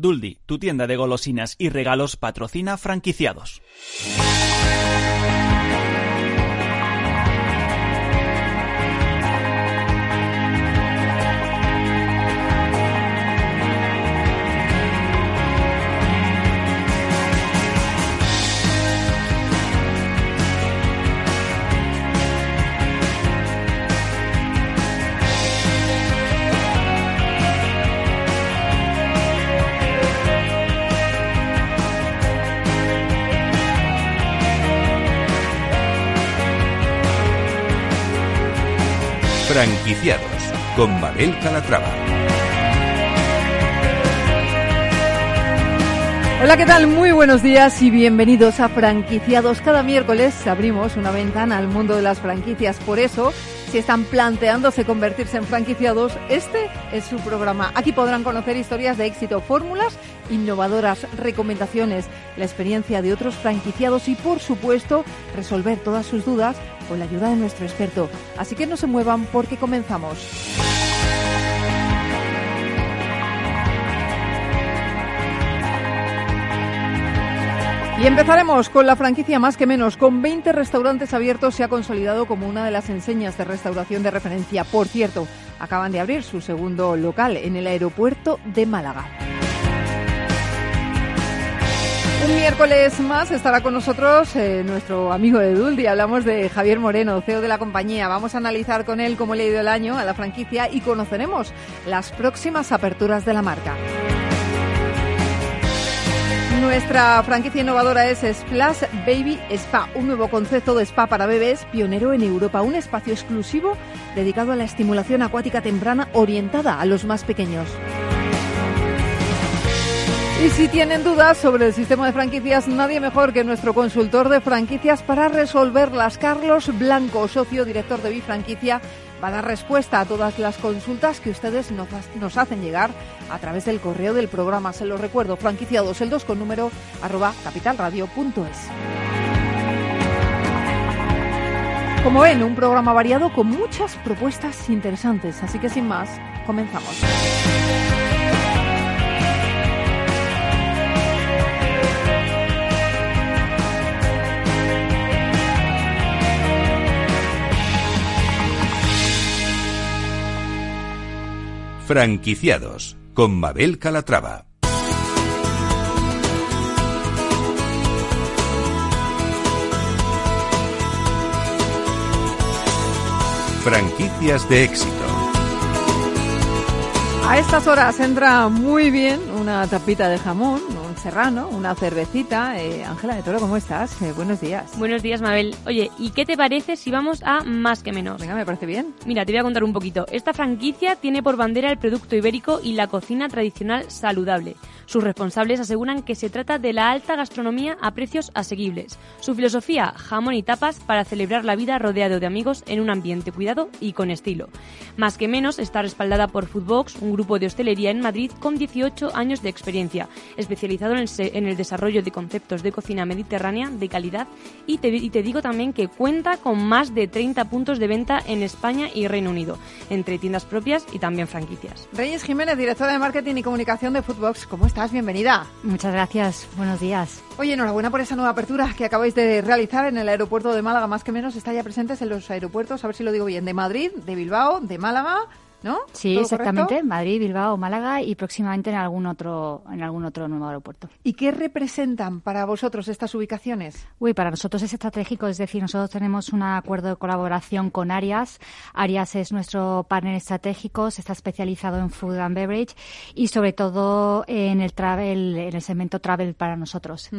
Duldi, tu tienda de golosinas y regalos patrocina franquiciados. Franquiciados con Mabel Calatrava. Hola, ¿qué tal? Muy buenos días y bienvenidos a Franquiciados. Cada miércoles abrimos una ventana al mundo de las franquicias. Por eso, si están planteándose convertirse en franquiciados, este es su programa. Aquí podrán conocer historias de éxito, fórmulas innovadoras, recomendaciones, la experiencia de otros franquiciados y, por supuesto, resolver todas sus dudas con la ayuda de nuestro experto. Así que no se muevan porque comenzamos. Y empezaremos con la franquicia más que menos. Con 20 restaurantes abiertos se ha consolidado como una de las enseñas de restauración de referencia. Por cierto, acaban de abrir su segundo local en el aeropuerto de Málaga. Un miércoles más estará con nosotros eh, nuestro amigo de Duldi. Hablamos de Javier Moreno, CEO de la compañía. Vamos a analizar con él cómo le ha ido el año a la franquicia y conoceremos las próximas aperturas de la marca. Nuestra franquicia innovadora es Splash Baby Spa, un nuevo concepto de spa para bebés pionero en Europa, un espacio exclusivo dedicado a la estimulación acuática temprana orientada a los más pequeños. Y si tienen dudas sobre el sistema de franquicias, nadie mejor que nuestro consultor de franquicias para resolverlas. Carlos Blanco, socio director de Bifranquicia, va a dar respuesta a todas las consultas que ustedes nos, hacen llegar a través del correo del programa. Se lo recuerdo, franquiciados el 2 con número arroba capitalradio.es. Como ven, un programa variado con muchas propuestas interesantes. Así que sin más, comenzamos. Franquiciados con Mabel Calatrava. Franquicias de éxito. A estas horas entra muy bien una tapita de jamón, serrano, una cervecita. Eh, Ángela de Toro, ¿cómo estás? Eh, buenos días. Buenos días, Mabel. Oye, ¿y qué te parece si vamos a más que menos? Venga, me parece bien. Mira, te voy a contar un poquito. Esta franquicia tiene por bandera el producto ibérico y la cocina tradicional saludable. Sus responsables aseguran que se trata de la alta gastronomía a precios asequibles. Su filosofía, jamón y tapas para celebrar la vida rodeado de amigos en un ambiente cuidado y con estilo. Más que menos está respaldada por Foodbox, un grupo de hostelería en Madrid con 18 años de experiencia, especializado en el, desarrollo de conceptos de cocina mediterránea de calidad y te, digo también que cuenta con más de 30 puntos de venta en España y Reino Unido, entre tiendas propias y también franquicias. Reyes Jiménez, directora de Marketing y Comunicación de Foodbox, ¿cómo está? Bienvenida. Muchas gracias. Buenos días. Oye, enhorabuena por esa nueva apertura que acabáis de realizar en el aeropuerto de Málaga, más que menos está ya presentes en los aeropuertos, a ver si lo digo bien, de Madrid, de Bilbao, de Málaga, ¿no? Sí, exactamente. Madrid, Bilbao, Málaga y próximamente en algún otro en algún otro nuevo aeropuerto. ¿Y qué representan para vosotros estas ubicaciones? Uy, para nosotros es estratégico, es decir, nosotros tenemos un acuerdo de colaboración con Arias. Arias es nuestro partner estratégico, se está especializado en food and beverage y sobre todo en el travel, en el segmento travel para nosotros.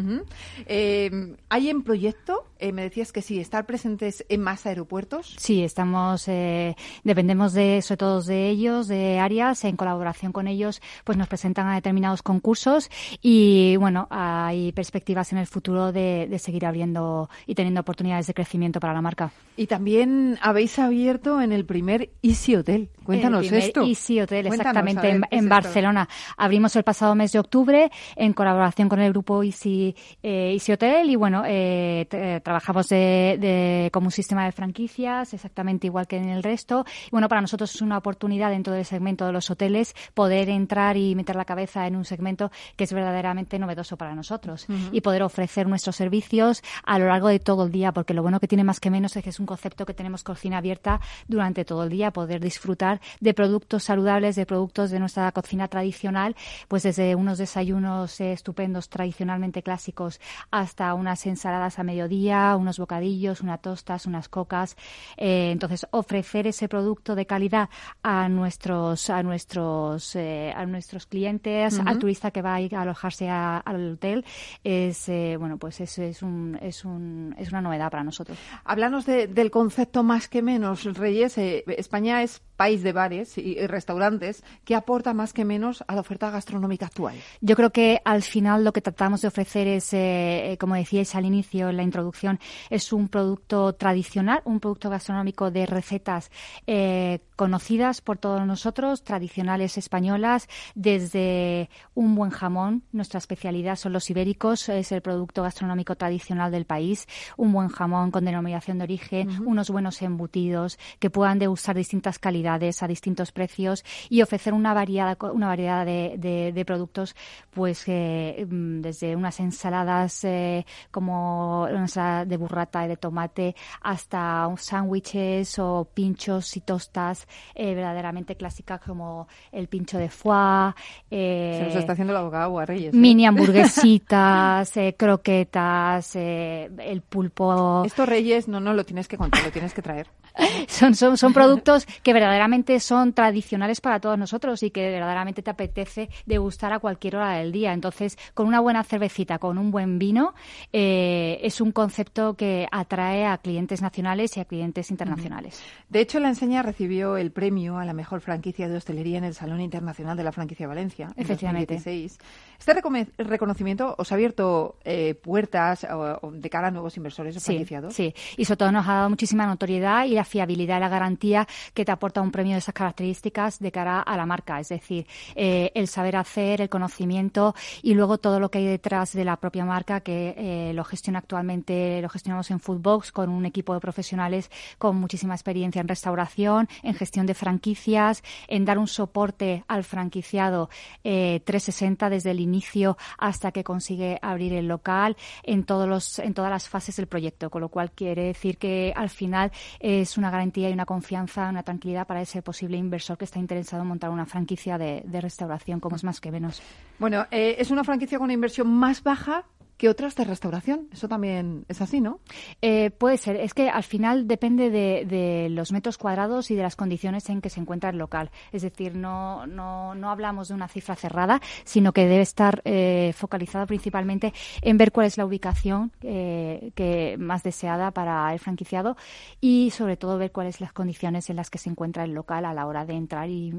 Eh, ¿Hay en proyecto? Eh, me decías que sí, estar presentes en más aeropuertos. Sí, estamos, eh, dependemos de, sobre todo de ellos, de áreas, en colaboración con ellos, pues nos presentan a determinados concursos y bueno, hay perspectivas en el futuro de, seguir abriendo y teniendo oportunidades de crecimiento para la marca. Y también habéis abierto en el primer Easy Hotel. Cuéntanos el primer esto. Easy Hotel, exactamente, en, Barcelona. Abrimos el pasado mes de octubre en colaboración con el grupo Easy, eh, Easy Hotel y bueno, eh, trabajamos de, como un sistema de franquicias, exactamente igual que en el resto. Y bueno, para nosotros es una oportunidad dentro del segmento de los hoteles poder entrar y meter la cabeza en un segmento que es verdaderamente novedoso para nosotros y poder ofrecer nuestros servicios a lo largo de todo el día, porque lo bueno que tiene más que menos es que es un concepto que tenemos cocina abierta durante todo el día, poder disfrutar de productos saludables, de productos de nuestra cocina tradicional, pues desde unos desayunos eh, estupendos tradicionalmente clásicos hasta unas ensaladas a mediodía, unos bocadillos, unas tostas, unas cocas. Eh, entonces, ofrecer ese producto de calidad a nuestros a nuestros eh, a nuestros clientes, al turista que va a ir a alojarse al hotel, es bueno, pues es, es, un, es, un, es una novedad para nosotros. Háblanos del concepto más que menos, Reyes. España es país de bares y, restaurantes que aporta más que menos a la oferta gastronómica actual. Yo creo que al final lo que tratamos de ofrecer es, eh, como decíais al inicio, en la introducción, es un producto tradicional, un producto gastronómico de recetas eh, conocidas por todos nosotros, tradicionales españolas, desde un buen jamón, nuestra especialidad son los ibéricos, es el producto gastronómico tradicional del país, un buen jamón con denominación de origen, unos buenos embutidos que puedan degustar distintas calidades a distintos precios y ofrecer una variedad, una variedad de, de, productos, pues eh, mm, desde unas ensaladas eh, como de burrata y de tomate hasta sándwiches o pinchos y tostas eh, verdaderamente clásicas como el pincho de foie. Se nos está haciendo la boca agua, Reyes. Mini hamburguesitas, croquetas, el pulpo. Esto, Reyes, no, no lo tienes que contar, lo tienes que traer. son, son, son productos que verdaderamente son tradicionales para todos nosotros y que verdaderamente te apetece degustar a cualquier hora del día. Entonces, con una buena cervecita, con un buen vino, eh, es un concepto que atrae a clientes nacionales y a clientes internacionales. De hecho, la enseña recibió el premio a la mejor franquicia de hostelería en el Salón Internacional de la Franquicia Valencia. Efectivamente. Este reconocimiento os ha abierto eh, puertas de cara a nuevos inversores o franquiciados. Sí, y sobre todo nos ha dado muchísima notoriedad y la fiabilidad y la garantía que te aporta un premio de esas características de cara a la marca. Es decir, eh, el saber hacer, el conocimiento y luego todo lo que hay detrás de la propia marca que eh, lo gestiona actualmente, lo gestionamos en Foodbox con un equipo de profesionales con muchísima experiencia en restauración, en gestión de franquicias, en dar un soporte al franquiciado 360 desde el inicio inicio hasta que consigue abrir el local en todos los en todas las fases del proyecto, con lo cual quiere decir que al final es una garantía y una confianza, una tranquilidad para ese posible inversor que está interesado en montar una franquicia de, restauración, como es más que menos. Bueno, eh, es una franquicia con una inversión más baja que otras de restauración. Eso también es así, ¿no? Eh, puede ser. Es que al final depende de, los metros cuadrados y de las condiciones en que se encuentra el local. Es decir, no, no, no hablamos de una cifra cerrada, sino que debe estar eh, focalizada principalmente en ver cuál es la ubicación eh, que más deseada para el franquiciado y sobre todo ver cuáles son las condiciones en las que se encuentra el local a la hora de entrar y,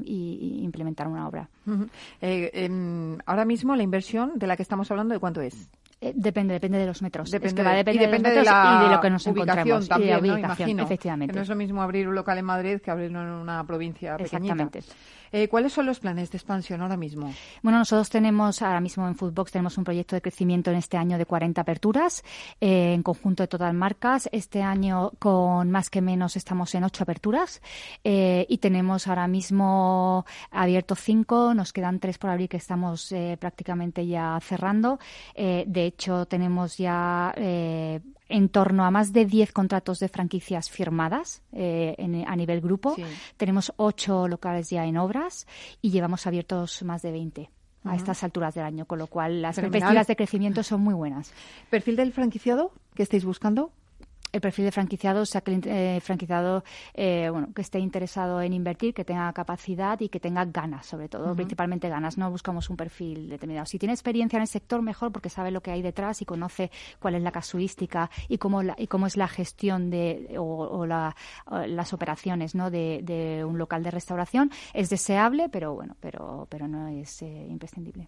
implementar una obra. Em, ahora mismo la inversión de la que estamos hablando, ¿de cuánto es? Eh, depende, depende de los metros. Depende, es que va a depender de, los metros y de, lo que nos encontremos. También, y de ubicación, efectivamente. Que no es lo mismo abrir un local en Madrid que abrirlo en una provincia pequeñita. Exactamente. Eh, ¿Cuáles son los planes de expansión ahora mismo? Bueno, nosotros tenemos ahora mismo en Foodbox tenemos un proyecto de crecimiento en este año de 40 aperturas eh, en conjunto de total marcas. Este año con más que menos estamos en 8 aperturas eh, y tenemos ahora mismo abierto 5, nos quedan 3 por abrir que estamos prácticamente ya cerrando. de hecho, tenemos ya en torno a más de 10 contratos de franquicias firmadas eh, a nivel grupo. Tenemos 8 locales ya en obras y llevamos abiertos más de 20 a estas alturas del año, con lo cual las perspectivas de crecimiento son muy buenas. ¿Perfil del franquiciado que estáis buscando? El perfil de franquiciado sea eh, franquiciado eh, bueno, que esté interesado en invertir, que tenga capacidad y que tenga ganas, sobre todo, principalmente ganas. No buscamos un perfil determinado. Si tiene experiencia en el sector, mejor porque sabe lo que hay detrás y conoce cuál es la casuística y cómo, y cómo es la gestión de, o, las operaciones ¿no? de, un local de restauración. Es deseable, pero bueno, pero, pero no es eh, imprescindible.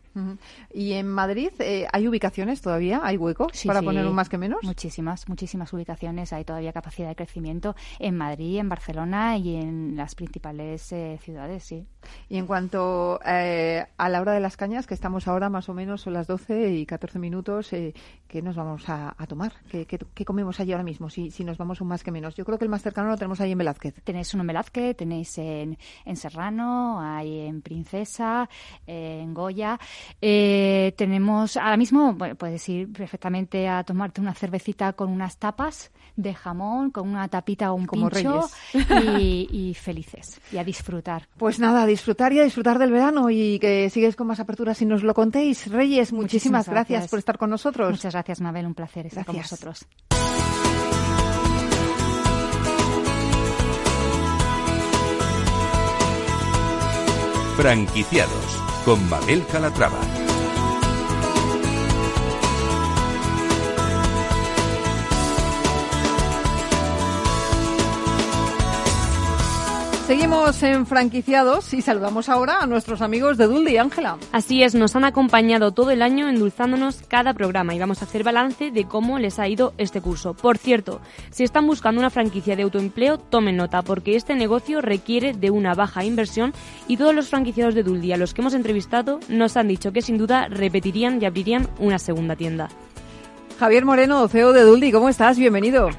¿Y en Madrid hay ubicaciones todavía? ¿Hay huecos para poner un más que menos? Muchísimas, muchísimas ubicaciones regiones hay todavía capacidad de crecimiento en Madrid, en Barcelona y en las principales eh, ciudades, sí. Y en cuanto eh, a la hora de las cañas, que estamos ahora más o menos son las 12 y 14 minutos, eh, ¿qué nos vamos a, tomar? ¿Qué, comemos allí ahora mismo? Si, si nos vamos un más que menos. Yo creo que el más cercano lo tenemos ahí en Velázquez. Tenéis uno en Velázquez, tenéis en, en Serrano, hay en Princesa, en Goya. Eh, tenemos ahora mismo, bueno, puedes ir perfectamente a tomarte una cervecita con unas tapas de jamón, con una tapita o un Como pincho y, y, felices y a disfrutar. Pues nada, a disfrutar y a disfrutar del verano y que sigues con más aperturas y nos lo contéis. Reyes, muchísimas, gracias. por estar con nosotros. Muchas gracias, Mabel, un placer estar con vosotros. Franquiciados con Mabel Calatrava. Seguimos en franquiciados y saludamos ahora a nuestros amigos de Dulce y Ángela. Así es, nos han acompañado todo el año endulzándonos cada programa y vamos a hacer balance de cómo les ha ido este curso. Por cierto, si están buscando una franquicia de autoempleo, tomen nota porque este negocio requiere de una baja inversión y todos los franquiciados de Dulce a los que hemos entrevistado nos han dicho que sin duda repetirían y abrirían una segunda tienda. Javier Moreno, CEO de Duldi, ¿cómo estás? Bienvenido.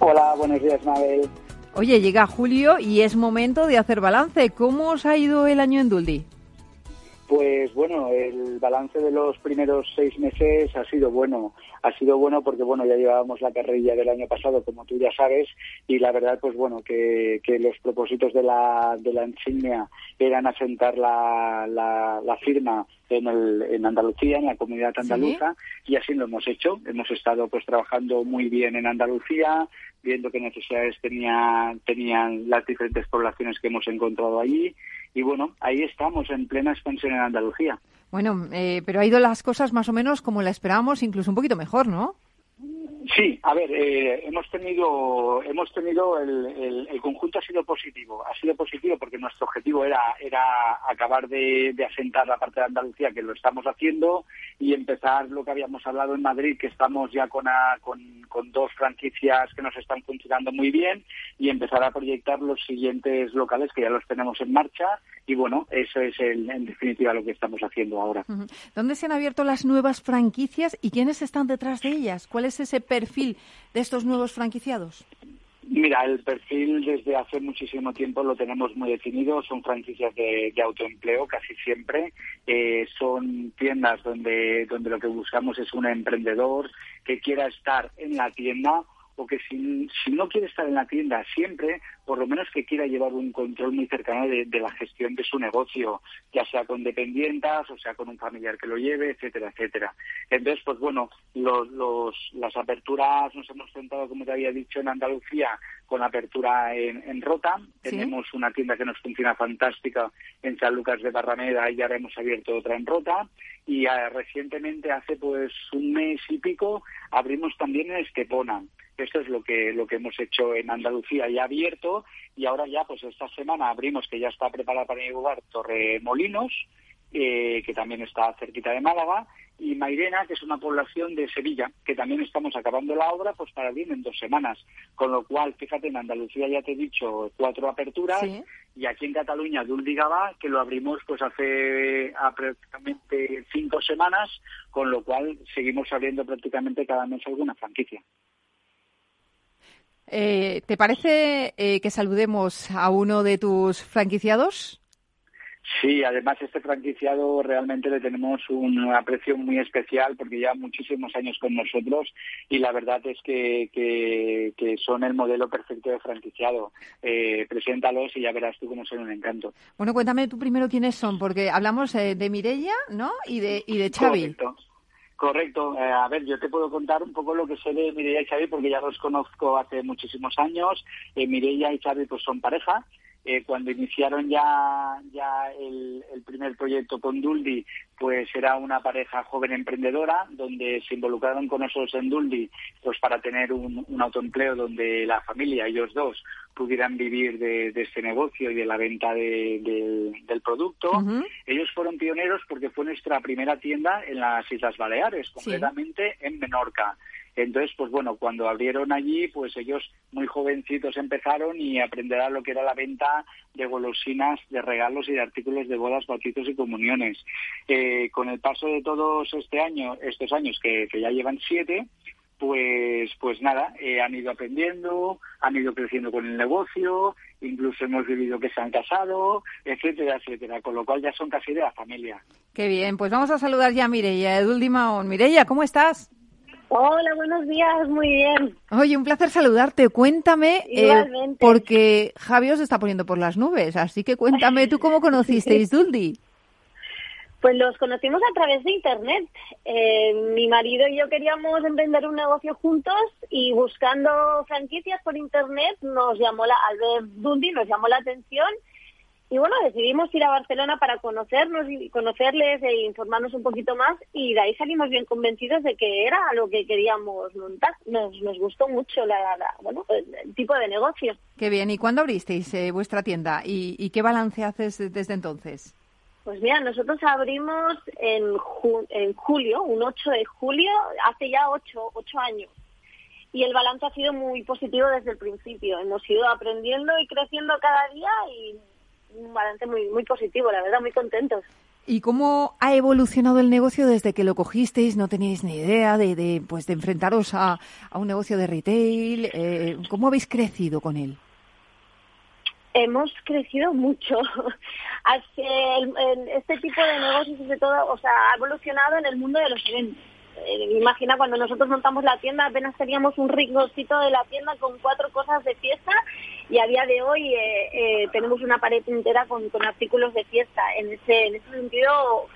Hola, buenos días, Mabel. Oye, llega julio y es momento de hacer balance. ¿Cómo os ha ido el año en Duldi? Pues bueno, el balance de los primeros seis meses ha sido bueno. Ha sido bueno porque bueno ya llevábamos la carrilla del año pasado, como tú ya sabes, y la verdad pues bueno que, los propósitos de la, de la insignia eran asentar la, la, firma en, el, en Andalucía, en la comunidad andaluza, y así lo hemos hecho. Hemos estado pues trabajando muy bien en Andalucía, viendo qué necesidades tenía, tenían las diferentes poblaciones que hemos encontrado allí y bueno, ahí estamos en plena expansión en Andalucía. Bueno, eh, pero ha ido las cosas más o menos como la esperábamos, incluso un poquito mejor, ¿no? Sí, a ver, eh, hemos tenido, hemos tenido el, el, conjunto ha sido positivo, ha sido positivo porque nuestro objetivo era era acabar de, asentar la parte de Andalucía que lo estamos haciendo y empezar lo que habíamos hablado en Madrid que estamos ya con, con, dos franquicias que nos están funcionando muy bien y empezar a proyectar los siguientes locales que ya los tenemos en marcha y bueno, eso es en definitiva lo que estamos haciendo ahora. ¿Dónde se han abierto las nuevas franquicias y quiénes están detrás de ellas? ¿Cuál es ese perfil de estos nuevos franquiciados? Mira, el perfil desde hace muchísimo tiempo lo tenemos muy definido. Son franquicias de, autoempleo casi siempre. Eh, son tiendas donde, donde lo que buscamos es un emprendedor que quiera estar en la tienda o que si, si no quiere estar en la tienda siempre, por lo menos que quiera llevar un control muy cercano de, la gestión de su negocio, ya sea con dependientas o sea con un familiar que lo lleve, etcétera, etcétera. Entonces, pues bueno, los, los, las aperturas nos hemos centrado, como te había dicho, en Andalucía con apertura en, en Rota. Tenemos una tienda que nos funciona fantástica en San Lucas de Barrameda y ahora hemos abierto otra en Rota. Y ah, recientemente, hace pues un mes y pico, abrimos también en Estepona. Esto es lo que, lo que hemos hecho en Andalucía y abierto y ahora ya pues esta semana abrimos que ya está preparada para inaugurar Torremolinos, eh, que también está cerquita de Málaga, y Mairena, que es una población de Sevilla, que también estamos acabando la obra pues para abrir en dos semanas. Con lo cual, fíjate, en Andalucía ya te he dicho cuatro aperturas y aquí en Cataluña Duldigaba, que lo abrimos pues hace aproximadamente cinco semanas, con lo cual seguimos abriendo prácticamente cada mes alguna franquicia. Eh, ¿Te parece eh, que saludemos a uno de tus franquiciados? Sí, además este franquiciado realmente le tenemos un aprecio muy especial porque lleva muchísimos años con nosotros y la verdad es que, que, son el modelo perfecto de franquiciado. Eh, preséntalos y ya verás tú cómo son un encanto. Bueno, cuéntame tú primero quiénes son, porque hablamos eh, de Mirella, ¿no? Y de, y de Xavi. Correcto. Eh, a ver, yo te puedo contar un poco lo que sé de Mireia y Xavi porque ya los conozco hace muchísimos años. Eh, Mireia y Xavi pues son pareja. Eh, cuando iniciaron ya, ya el, primer proyecto con Duldi, pues era una pareja joven emprendedora donde se involucraron con nosotros en Duldi pues para tener un, autoempleo donde la familia, ellos dos, pudieran vivir de, este negocio y de la venta del producto. Ellos fueron pioneros porque fue nuestra primera tienda en las Islas Baleares, concretamente en Menorca. Entonces, pues bueno, cuando abrieron allí, pues ellos muy jovencitos empezaron y aprenderán lo que era la venta de golosinas, de regalos y de artículos de bodas, bautizos y comuniones. Eh, con el paso de todos este año, estos años que, que ya llevan siete, pues, pues nada, eh, han ido aprendiendo, han ido creciendo con el negocio, incluso hemos vivido que se han casado, etcétera, etcétera, con lo cual ya son casi de la familia. Qué bien, pues vamos a saludar ya a Mireia, de Ultimaón. Mireia, ¿cómo estás? Hola, buenos días, muy bien. Oye, un placer saludarte. Cuéntame, eh, porque Javi os está poniendo por las nubes, así que cuéntame tú cómo conocisteis Duldi. Pues los conocimos a través de Internet. Eh, mi marido y yo queríamos emprender un negocio juntos y buscando franquicias por Internet nos llamó la, al ver Dundi nos llamó la atención y bueno, decidimos ir a Barcelona para conocernos y conocerles e informarnos un poquito más y de ahí salimos bien convencidos de que era lo que queríamos montar. Nos, nos gustó mucho la, la- bueno, el, tipo de negocio. Qué bien, ¿y cuándo abristeis eh, vuestra tienda? ¿Y, y qué balance haces desde entonces? Pues mira, nosotros abrimos en, ju- en julio, un 8 de julio, hace ya ocho, ocho años. Y el balance ha sido muy positivo desde el principio. Hemos ido aprendiendo y creciendo cada día y un balance muy, muy positivo, la verdad, muy contentos. ¿Y cómo ha evolucionado el negocio desde que lo cogisteis? No teníais ni idea de, de, pues, de enfrentaros a, a un negocio de retail. Eh, ¿Cómo habéis crecido con él? Hemos crecido mucho. Este tipo de negocios, sobre todo, o sea, ha evolucionado en el mundo de los eventos. Eh, imagina cuando nosotros montamos la tienda, apenas teníamos un rinconcito de la tienda con cuatro cosas de fiesta y a día de hoy eh, eh, tenemos una pared entera con, con artículos de fiesta. En ese, en ese sentido,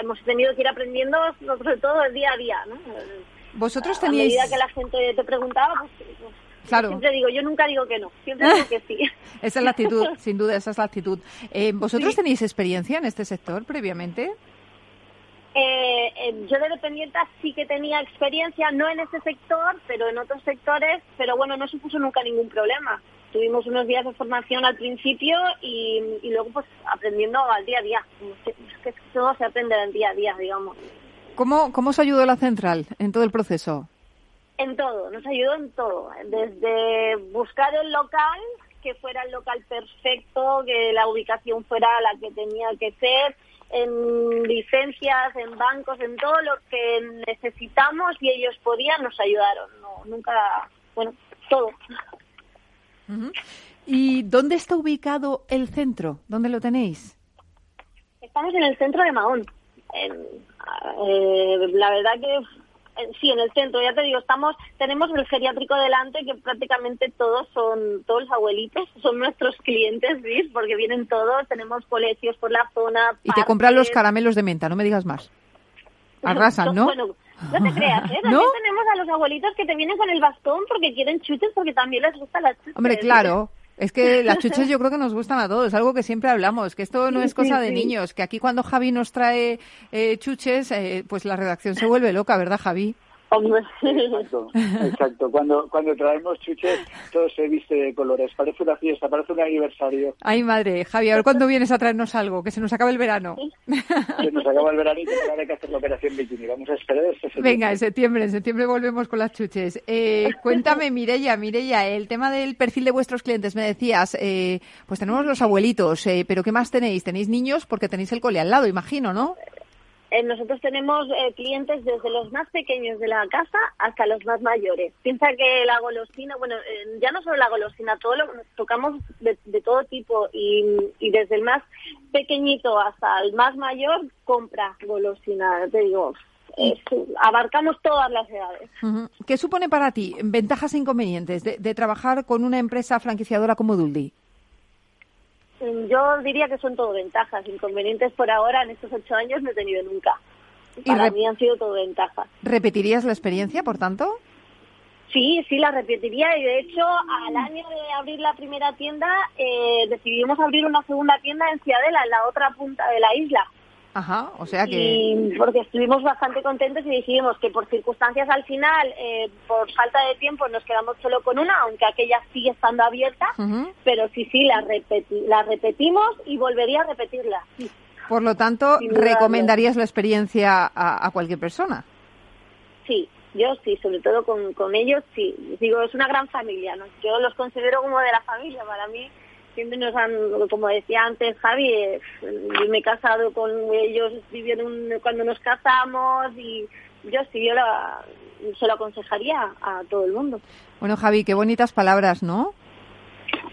hemos tenido que ir aprendiendo, sobre todo el día a día, ¿no? Vosotros A teníais... medida que la gente te preguntaba, pues, pues, Claro. siempre digo, yo nunca digo que no, siempre digo que sí. Esa es la actitud, sin duda, esa es la actitud. Eh, ¿Vosotros tenéis experiencia en este sector previamente? Eh, eh, yo de dependienta sí que tenía experiencia, no en este sector, pero en otros sectores, pero bueno, no supuso nunca ningún problema. Tuvimos unos días de formación al principio y, y luego pues aprendiendo al día a día. Es que todo se aprende al día a día, digamos. ¿Cómo, ¿Cómo os ayudó la central en todo el proceso? En todo, nos ayudó en todo. Desde buscar el local, que fuera el local perfecto, que la ubicación fuera la que tenía que ser, en licencias, en bancos, en todo lo que necesitamos y ellos podían, nos ayudaron. No, nunca, bueno, todo. ¿Y dónde está ubicado el centro? ¿Dónde lo tenéis? Estamos en el centro de Mahón. En- eh, la verdad que eh, sí, en el centro, ya te digo, estamos, tenemos el geriátrico delante que prácticamente todos son, todos los abuelitos son nuestros clientes, ¿sí? Porque vienen todos, tenemos colegios por la zona. Y te compran los caramelos de menta, no me digas más. Arrasan, ¿no? Bueno, no te creas, ¿eh? También ¿No? tenemos a los abuelitos que te vienen con el bastón porque quieren chuches porque también les gustan las chuches. Hombre, claro. Es que las chuches yo creo que nos gustan a todos, es algo que siempre hablamos, que esto no es cosa de niños, que aquí cuando Javi nos trae eh, chuches, eh, pues la redacción se vuelve loca, ¿verdad, Javi? Hombre. Exacto, exacto. Cuando, cuando traemos chuches, todo se viste de colores. Parece una fiesta, parece un aniversario. Ay, madre, Javi, a ver cuándo vienes a traernos algo, que se nos acabe el verano. Se nos acaba el verano y tendrá que hacer la operación bikini. Vamos a esperar este septiembre. Venga, en septiembre, en septiembre volvemos con las chuches. Eh, cuéntame, Mireya, Mireya, el tema del perfil de vuestros clientes, me decías, eh, pues tenemos los abuelitos, eh, pero ¿qué más tenéis? Tenéis niños porque tenéis el cole al lado, imagino, ¿no? Eh, nosotros tenemos eh, clientes desde los más pequeños de la casa hasta los más mayores. Piensa que la golosina, bueno, eh, ya no solo la golosina, todo lo tocamos de, de todo tipo y, y desde el más pequeñito hasta el más mayor compra golosina. Te digo, abarcamos todas las edades. ¿Qué supone para ti ventajas e inconvenientes de, de trabajar con una empresa franquiciadora como Duldi? Mm, Yo diría que son todo ventajas. Inconvenientes por ahora en estos ocho años no he tenido nunca. Y Para mí han sido todo ventajas. ¿Repetirías la experiencia, por tanto? Sí, sí, la repetiría y de hecho al año de abrir la primera tienda eh, decidimos abrir una segunda tienda en Ciudadela, en la otra punta de la isla. Ajá, o sea que... Y porque estuvimos bastante contentos y decidimos que por circunstancias al final, eh, por falta de tiempo, nos quedamos solo con una, aunque aquella sigue estando abierta. Pero sí, sí, la, repeti- la repetimos y volvería a repetirla. Sí, Por lo tanto. ¿recomendarías la experiencia a, a cualquier persona? sí, yo sí, sobre todo con, con ellos, sí. Digo, es una gran familia, ¿no? Yo los considero como de la familia. Para mí, siempre nos han, como decía antes Javi, eh, yo me he casado con ellos, vivieron cuando nos casamos y yo sí, yo la, se lo aconsejaría a todo el mundo. Bueno, Javi, qué bonitas palabras, ¿no?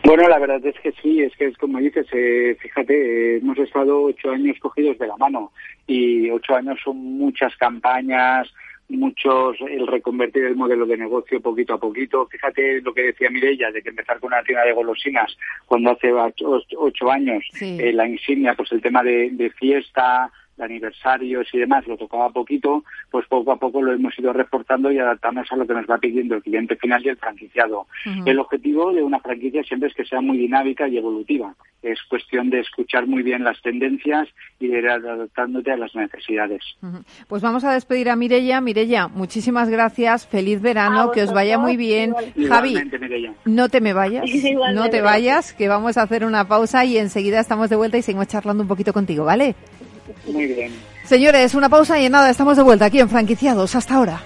Bueno, la verdad es que sí, es que es como dices, eh, fíjate, eh, hemos estado ocho años cogidos de la mano y ocho años son muchas campañas, muchos el reconvertir el modelo de negocio poquito a poquito. Fíjate lo que decía Mireia, de que empezar con una tienda de golosinas cuando hace ocho, años, eh, la insignia, pues el tema de, de fiesta, de aniversarios y demás lo tocaba poquito, pues poco a poco lo hemos ido reforzando y adaptamos a lo que nos va pidiendo el cliente final y el franquiciado. El objetivo de una franquicia siempre es que sea muy dinámica y evolutiva. Es cuestión de escuchar muy bien las tendencias y de ir adaptándote a las necesidades. Pues vamos a despedir a Mirella. Mirella, muchísimas gracias. Feliz verano, que os vaya muy bien. Javi, no te me vayas, no te vayas, que vamos a hacer una pausa y enseguida estamos de vuelta y seguimos charlando un poquito contigo, ¿vale? Muy bien. Señores, una pausa y nada, estamos de vuelta aquí en Franquiciados. Hasta ahora.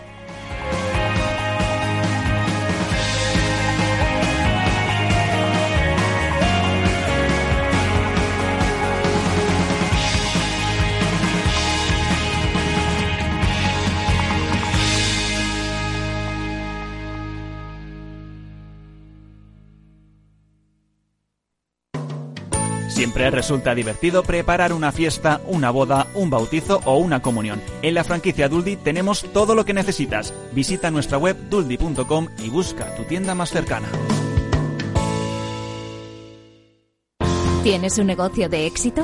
Siempre resulta divertido preparar una fiesta, una boda, un bautizo o una comunión. En la franquicia Duldi tenemos todo lo que necesitas. Visita nuestra web duldi.com y busca tu tienda más cercana. ¿Tienes un negocio de éxito?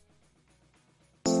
you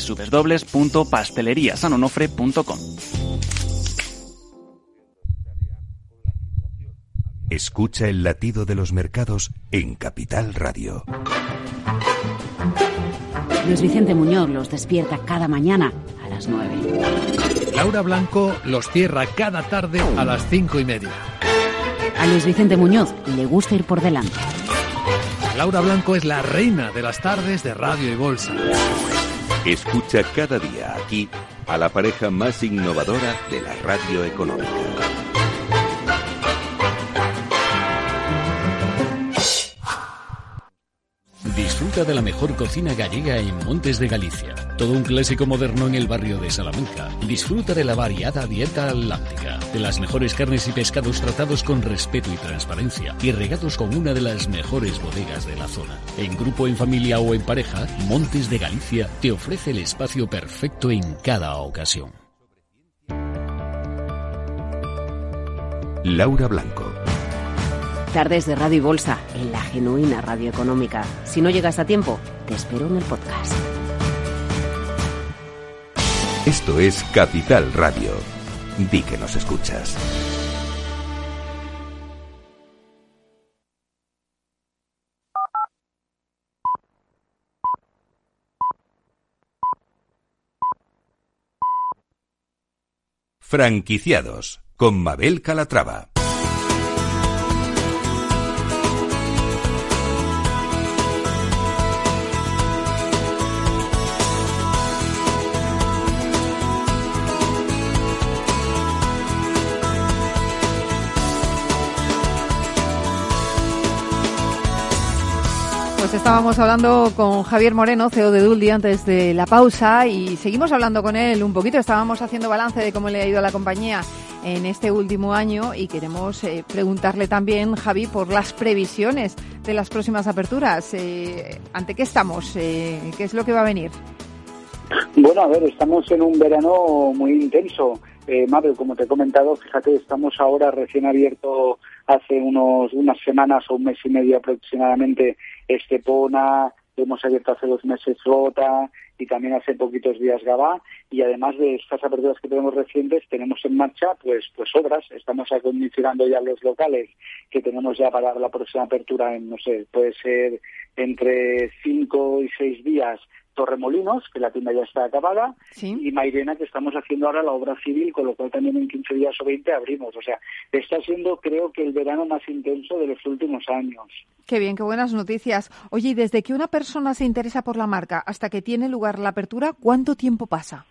www.pasteleriasanonofre.com. Escucha el latido de los mercados en Capital Radio. Luis Vicente Muñoz los despierta cada mañana a las 9. Laura Blanco los cierra cada tarde a las cinco y media. A Luis Vicente Muñoz le gusta ir por delante. Laura Blanco es la reina de las tardes de radio y bolsa. Escucha cada día aquí a la pareja más innovadora de la radio económica. Disfruta de la mejor cocina gallega en Montes de Galicia. Todo un clásico moderno en el barrio de Salamanca. Disfruta de la variada dieta atlántica, de las mejores carnes y pescados tratados con respeto y transparencia y regados con una de las mejores bodegas de la zona. En grupo, en familia o en pareja, Montes de Galicia te ofrece el espacio perfecto en cada ocasión. Laura Blanco. Tardes de Radio y Bolsa en la genuina radio económica. Si no llegas a tiempo, te espero en el podcast. Esto es Capital Radio. Di que nos escuchas. Franquiciados con Mabel Calatrava. Estábamos hablando con Javier Moreno, CEO de Duldi, antes de la pausa y seguimos hablando con él un poquito. Estábamos haciendo balance de cómo le ha ido a la compañía en este último año y queremos eh, preguntarle también, Javi, por las previsiones de las próximas aperturas. Eh, ¿Ante qué estamos? Eh, ¿Qué es lo que va a venir? Bueno, a ver, estamos en un verano muy intenso. Eh, Mabel, como te he comentado, fíjate, estamos ahora recién abierto hace unos unas semanas o un mes y medio aproximadamente Estepona, hemos abierto hace dos meses Rota y también hace poquitos días Gabá. Y además de estas aperturas que tenemos recientes tenemos en marcha pues pues obras. Estamos acondicionando ya los locales que tenemos ya para la próxima apertura en no sé puede ser entre cinco y seis días Torremolinos, que la tienda ya está acabada, y Mairena, que estamos haciendo ahora la obra civil, con lo cual también en 15 días o 20 abrimos. O sea, está siendo, creo que, el verano más intenso de los últimos años. Qué bien, qué buenas noticias. Oye, y desde que una persona se interesa por la marca hasta que tiene lugar la apertura, ¿cuánto tiempo pasa?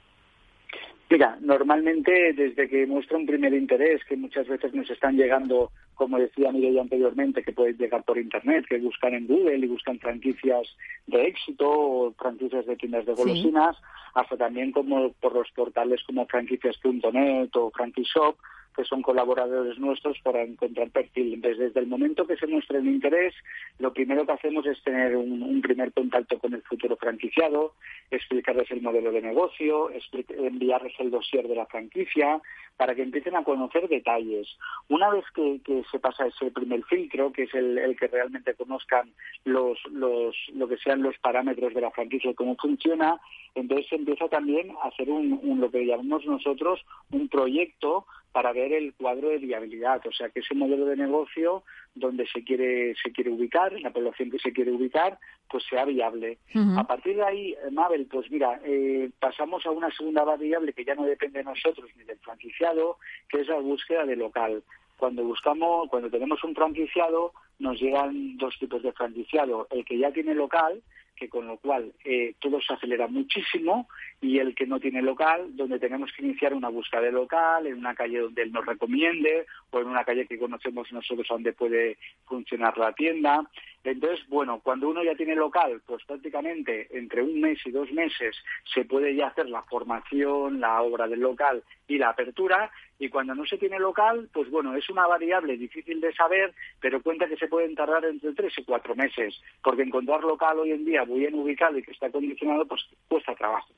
Mira, normalmente desde que muestra un primer interés, que muchas veces nos están llegando, como decía Mireia anteriormente, que pueden llegar por Internet, que buscan en Google y buscan franquicias de éxito o franquicias de tiendas de golosinas, hasta también como por los portales como franquicias.net o Franquishop, que son colaboradores nuestros para encontrar perfil. Entonces, desde el momento que se muestra el interés, lo primero que hacemos es tener un, primer contacto con el futuro franquiciado, explicarles el modelo de negocio, enviarles el dossier de la franquicia, para que empiecen a conocer detalles. Una vez que, se pasa ese primer filtro, que es el, que realmente conozcan los, los, lo que sean los parámetros de la franquicia y cómo funciona, entonces se empieza también a hacer un, lo que llamamos nosotros un proyecto para ver el cuadro de viabilidad, o sea que ese modelo de negocio donde se quiere se quiere ubicar, la población que se quiere ubicar, pues sea viable. A partir de ahí, eh, Mabel, pues mira, eh, pasamos a una segunda variable que ya no depende de nosotros ni del franquiciado, que es la búsqueda de local. Cuando buscamos, cuando tenemos un franquiciado, nos llegan dos tipos de franquiciado, el que ya tiene local, que con lo cual eh, todo se acelera muchísimo y el que no tiene local, donde tenemos que iniciar una búsqueda de local, en una calle donde él nos recomiende o en una calle que conocemos nosotros donde puede funcionar la tienda. Entonces, bueno, cuando uno ya tiene local, pues prácticamente entre un mes y dos meses se puede ya hacer la formación, la obra del local y la apertura. Y cuando no se tiene local, pues bueno, es una variable difícil de saber, pero cuenta que se pueden tardar entre tres y cuatro meses, porque encontrar local hoy en día bien ubicado y que está acondicionado, pues cuesta trabajo.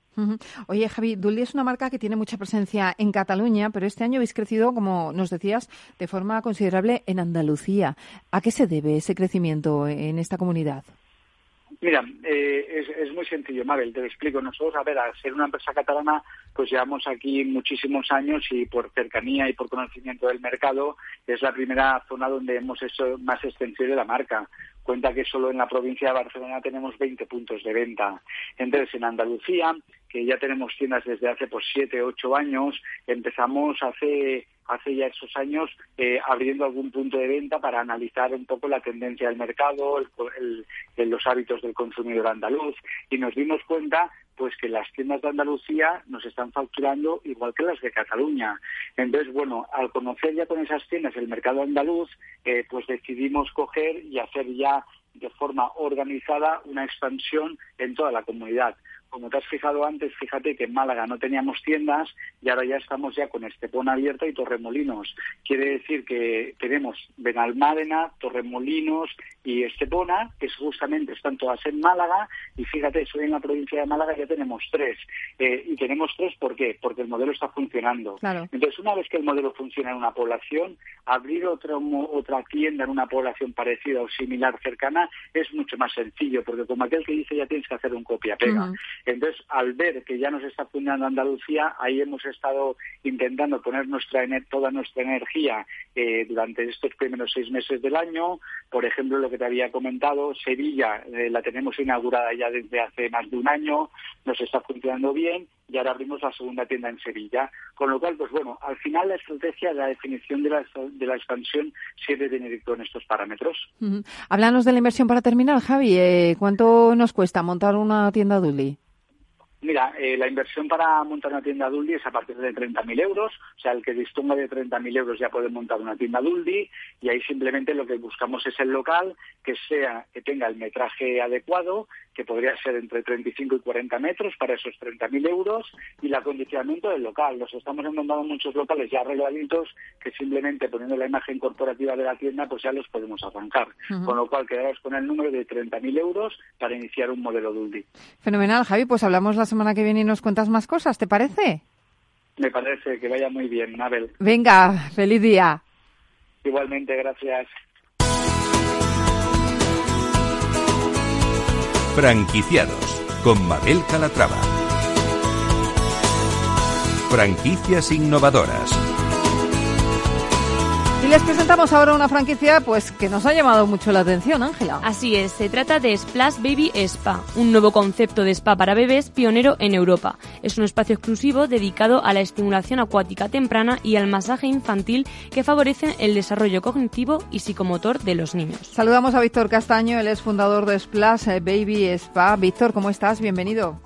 Oye, Javi, Dully es una marca que tiene mucha presencia en Cataluña, pero este año habéis crecido, como nos decías, de forma considerable en Andalucía. ¿A qué se debe ese crecimiento en esta comunidad? Mira, eh, es, muy sencillo, Mabel, te lo explico. Nosotros, a ver, al ser una empresa catalana, pues llevamos aquí muchísimos años y por cercanía y por conocimiento del mercado, es la primera zona donde hemos hecho más extensión de la marca. Cuenta que solo en la provincia de Barcelona tenemos 20 puntos de venta. Entonces, en Andalucía, que ya tenemos tiendas desde hace pues siete, ocho años, empezamos hace hace ya esos años eh, abriendo algún punto de venta para analizar un poco la tendencia del mercado, los hábitos del consumidor andaluz y nos dimos cuenta pues que las tiendas de Andalucía nos están facturando igual que las de Cataluña. Entonces, bueno, al conocer ya con esas tiendas el mercado andaluz, eh, pues decidimos coger y hacer ya de forma organizada una expansión en toda la comunidad como te has fijado antes, fíjate que en Málaga no teníamos tiendas y ahora ya estamos ya con Estepona abierta y Torremolinos. Quiere decir que tenemos Benalmádena, Torremolinos y Estepona, que justamente están todas en Málaga y fíjate, soy en la provincia de Málaga ya tenemos tres. Eh, y tenemos tres, ¿por qué? Porque el modelo está funcionando. Entonces, una vez que el modelo funciona en una población, abrir otra, otra tienda en una población parecida o similar cercana es mucho más sencillo, porque como aquel que dice ya tienes que hacer un copia-pega. Entonces, al ver que ya nos está funcionando Andalucía, ahí hemos estado intentando poner nuestra toda nuestra energía eh, durante estos primeros seis meses del año. Por ejemplo, lo que te había comentado, Sevilla eh, la tenemos inaugurada ya desde hace más de un año, nos está funcionando bien y ahora abrimos la segunda tienda en Sevilla. Con lo cual, pues bueno, al final la estrategia, la definición de la, de la expansión tiene que ir con estos parámetros. Háblanos de la inversión para terminar, Javi. Eh, ¿Cuánto nos cuesta montar una tienda Dully? Mira, eh, la inversión para montar una tienda Duldi es a partir de 30.000 euros. O sea, el que disponga de 30.000 euros ya puede montar una tienda Duldi y ahí simplemente lo que buscamos es el local que sea que tenga el metraje adecuado, que podría ser entre 35 y 40 metros para esos 30.000 euros y el acondicionamiento del local. Los estamos encontrando muchos locales ya arregladitos que simplemente poniendo la imagen corporativa de la tienda pues ya los podemos arrancar. Con lo cual quedamos con el número de 30.000 euros para iniciar un modelo Duldi. Fenomenal, Javi. Pues hablamos las semana que viene y nos cuentas más cosas, ¿te parece? Me parece que vaya muy bien, Mabel. Venga, feliz día. Igualmente, gracias. Franquiciados con Mabel Calatrava. Franquicias innovadoras. Y les presentamos ahora una franquicia pues que nos ha llamado mucho la atención, Ángela. Así es, se trata de Splash Baby Spa, un nuevo concepto de spa para bebés pionero en Europa. Es un espacio exclusivo dedicado a la estimulación acuática temprana y al masaje infantil que favorecen el desarrollo cognitivo y psicomotor de los niños. Saludamos a Víctor Castaño, él es fundador de Splash Baby Spa. Víctor, ¿cómo estás? Bienvenido.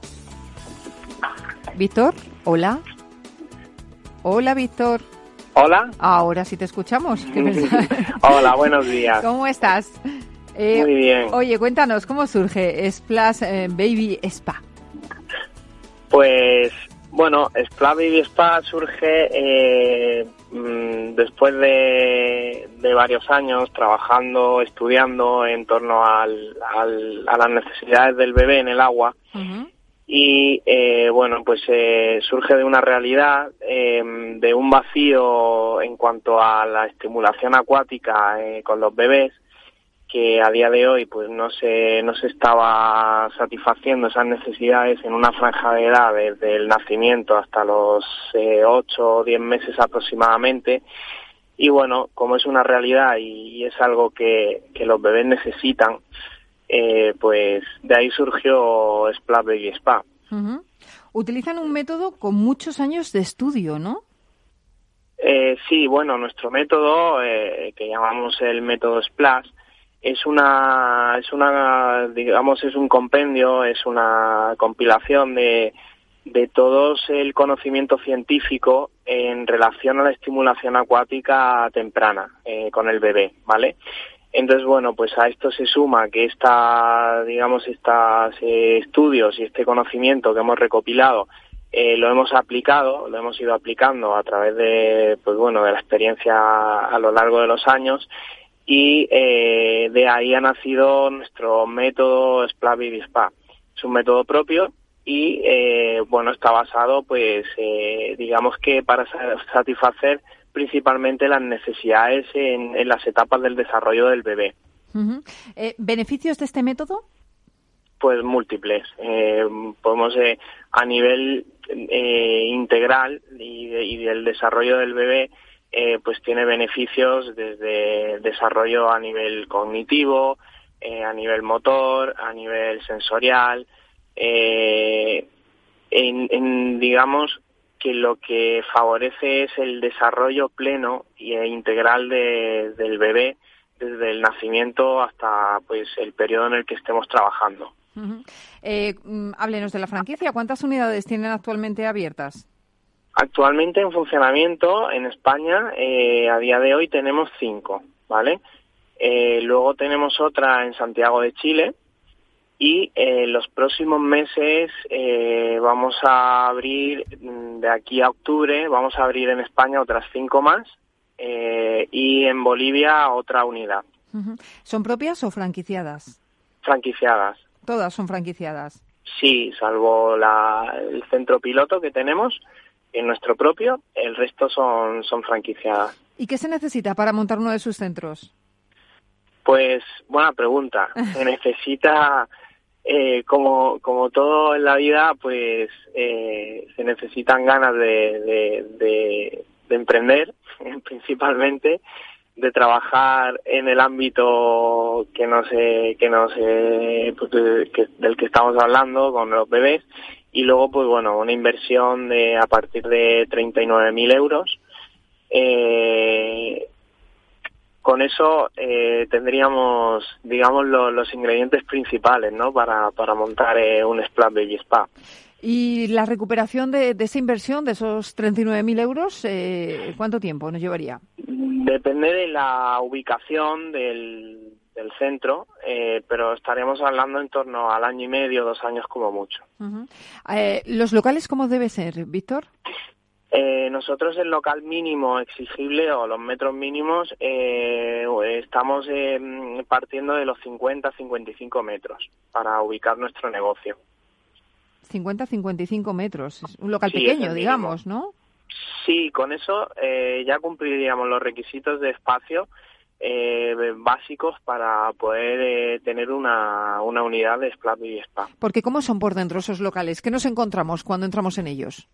Víctor, hola. Hola, Víctor. Hola. Ahora sí te escuchamos. Hola, buenos días. ¿Cómo estás? Eh, Muy bien. Oye, cuéntanos, ¿cómo surge Splash eh, Baby Spa? Pues, bueno, Splash Baby Spa surge eh, mm, después de, varios años trabajando, estudiando en torno al, a las necesidades del bebé en el agua y eh, bueno pues eh, surge de una realidad em, de un vacío en cuanto a la estimulación acuática eh, con los bebés que a día de hoy pues no se no se estaba satisfaciendo esas necesidades en una franja de edad desde el nacimiento hasta los ocho o diez meses aproximadamente. Y bueno como es una realidad y, es algo que, que los bebés necesitan eh, pues de ahí surgió Splash Baby Spa. Utilizan un método con muchos años de estudio, ¿no? Eh, sí, bueno, nuestro método, eh, que llamamos el método Splash, es una, es una, digamos, es un compendio, es una compilación de, de todo el conocimiento científico en relación a la estimulación acuática temprana eh, con el bebé, ¿vale? Entonces, bueno, pues a esto se suma que esta, digamos, estos eh, estudios y este conocimiento que hemos recopilado eh, lo hemos aplicado, lo hemos ido aplicando a través de, pues bueno, de la experiencia a lo largo de los años y eh, de ahí ha nacido nuestro método Baby Spa. Es un método propio y, bueno, está basado, pues, digamos que para satisfacer principalmente las necesidades en, las etapas del desarrollo del bebé. Eh, ¿Beneficios de este método? Pues múltiples. Eh, podemos, eh, a nivel integral y, del desarrollo del bebé, pues tiene beneficios desde desarrollo a nivel cognitivo, a nivel motor, a nivel sensorial, en, en, digamos, que lo que favorece es el desarrollo pleno e integral del bebé desde el nacimiento hasta pues el periodo en el que estemos trabajando. Eh, mm, háblenos de la franquicia. ¿Cuántas unidades tienen actualmente abiertas? Actualmente en funcionamiento en España eh, a día de hoy tenemos cinco, ¿vale? Eh, luego tenemos otra en Santiago de Chile y en los próximos meses eh, vamos a abrir, mm, de aquí a octubre, vamos a abrir en España otras cinco más eh, y en Bolivia otra unidad. ¿Son propias o franquiciadas? Franquiciadas. Todas son franquiciadas. Sí, salvo la, el centro piloto que tenemos, en nuestro propio, el resto son, son franquiciadas. ¿Y qué se necesita para montar uno de sus centros? Pues buena pregunta. Se necesita, eh, como, como todo en la vida, pues eh, se necesitan ganas de, de, de, de emprender, principalmente, de trabajar en el ámbito que no sé, que no sé, pues, que- del que estamos hablando con los bebés y luego, pues bueno, una inversión de a partir de 39.000 euros. Eh, con eso eh, tendríamos, digamos, lo- los ingredientes principales, ¿no? Para, para montar eh, un Splash Baby Spa. ¿Y la recuperación de, de esa inversión, de esos 39.000 euros, eh, cuánto tiempo nos llevaría? Depende de la ubicación del, del centro, eh, pero estaremos hablando en torno al año y medio, dos años como mucho. Eh, ¿Los locales cómo debe ser, Víctor? Eh, nosotros el local mínimo exigible o los metros mínimos eh, estamos eh, partiendo de los 50-55 metros para ubicar nuestro negocio. 50-55 metros. Un local Sí, pequeño, digamos, ¿no? Sí, con eso eh, ya cumpliríamos los requisitos de espacio eh, básicos para poder eh, tener una, una unidad de Splash Baby Spa. Porque ¿cómo son por dentro esos locales? ¿Qué nos encontramos cuando entramos en ellos?